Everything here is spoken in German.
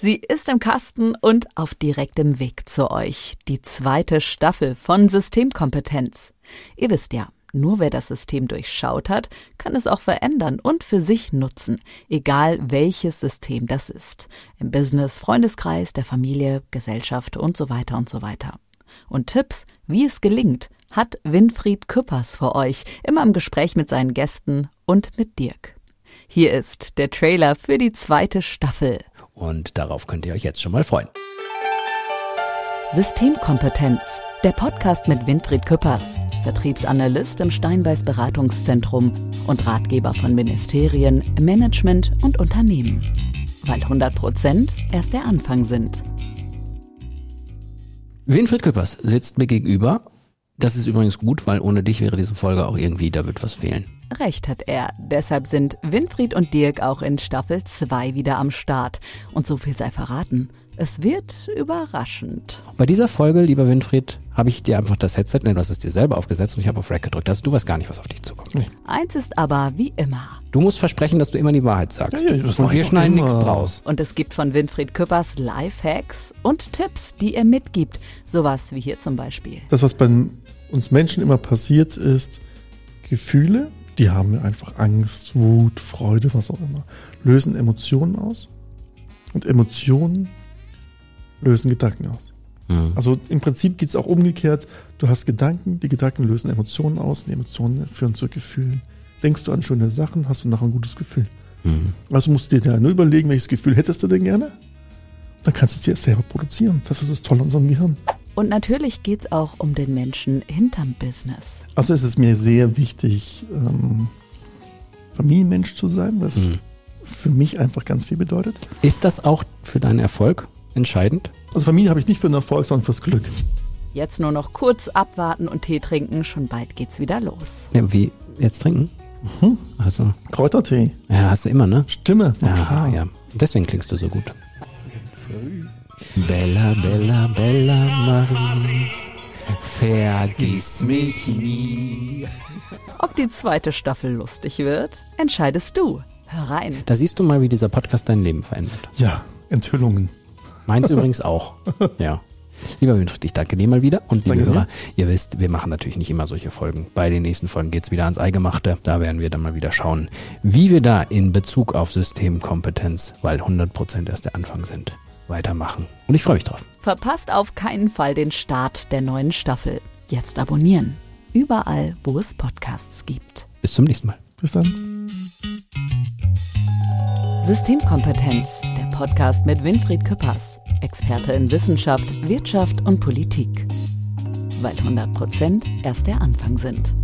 Sie ist im Kasten und auf direktem Weg zu euch. Die zweite Staffel von Systemkompetenz. Ihr wisst ja, nur wer das System durchschaut hat, kann es auch verändern und für sich nutzen, egal welches System das ist. Im Business, Freundeskreis, der Familie, Gesellschaft und so weiter und so weiter. Und Tipps, wie es gelingt, hat Winfried Küppers für euch, immer im Gespräch mit seinen Gästen und mit Dirk. Hier ist der Trailer für die zweite Staffel. Und darauf könnt ihr euch jetzt schon mal freuen. Systemkompetenz, der Podcast mit Winfried Küppers, Vertriebsanalyst im Steinbeiß Beratungszentrum und Ratgeber von Ministerien, Management und Unternehmen. Weil 100 Prozent erst der Anfang sind. Winfried Küppers sitzt mir gegenüber. Das ist übrigens gut, weil ohne dich wäre diese Folge auch irgendwie, da wird was fehlen. Recht hat er. Deshalb sind Winfried und Dirk auch in Staffel 2 wieder am Start. Und so viel sei verraten. Es wird überraschend. Bei dieser Folge, lieber Winfried, habe ich dir einfach das Headset, ne, du hast es dir selber aufgesetzt und ich habe auf Rack gedrückt. Also du weißt gar nicht, was auf dich zukommt. Nee. Eins ist aber wie immer. Du musst versprechen, dass du immer die Wahrheit sagst. Ja, ja, und wir schneiden nichts draus. Und es gibt von Winfried Küppers Lifehacks und Tipps, die er mitgibt. Sowas wie hier zum Beispiel. Das, was bei uns Menschen immer passiert, ist Gefühle, die haben wir einfach Angst, Wut, Freude, was auch immer, lösen Emotionen aus. Und Emotionen lösen Gedanken aus. Mhm. Also im Prinzip geht es auch umgekehrt. Du hast Gedanken, die Gedanken lösen Emotionen aus, die Emotionen führen zu Gefühlen. Denkst du an schöne Sachen, hast du nachher ein gutes Gefühl. Mhm. Also musst du dir da nur überlegen, welches Gefühl hättest du denn gerne? Dann kannst du es dir selber produzieren. Das ist das Tolle an unserem Gehirn. Und natürlich geht es auch um den Menschen hinterm Business. Also es ist mir sehr wichtig, ähm, Familienmensch zu sein, was mhm. für mich einfach ganz viel bedeutet. Ist das auch für deinen Erfolg entscheidend? Also Familie habe ich nicht für den Erfolg, sondern fürs Glück. Jetzt nur noch kurz abwarten und Tee trinken, schon bald geht's wieder los. Ja, wie jetzt trinken? Mhm. Also. Kräutertee. Ja, hast du immer, ne? Stimme. Ja, ja. Deswegen klingst du so gut. Bella, Bella, Bella Marie, vergiss mich nie. Ob die zweite Staffel lustig wird, entscheidest du. Hör rein. Da siehst du mal, wie dieser Podcast dein Leben verändert. Ja, Enthüllungen. Meins übrigens auch. Ja. Lieber Winfried, ich danke dir mal wieder. Und liebe danke Hörer, ihr wisst, wir machen natürlich nicht immer solche Folgen. Bei den nächsten Folgen geht's wieder ans Eingemachte. Da werden wir dann mal wieder schauen, wie wir da in Bezug auf Systemkompetenz, weil 100% erst der Anfang sind, weitermachen. Und ich freue mich drauf. Verpasst auf keinen Fall den Start der neuen Staffel. Jetzt abonnieren. Überall, wo es Podcasts gibt. Bis zum nächsten Mal. Bis dann. Systemkompetenz, Podcast mit Winfried Küppers, Experte in Wissenschaft, Wirtschaft und Politik. Weil 100 Prozent erst der Anfang sind.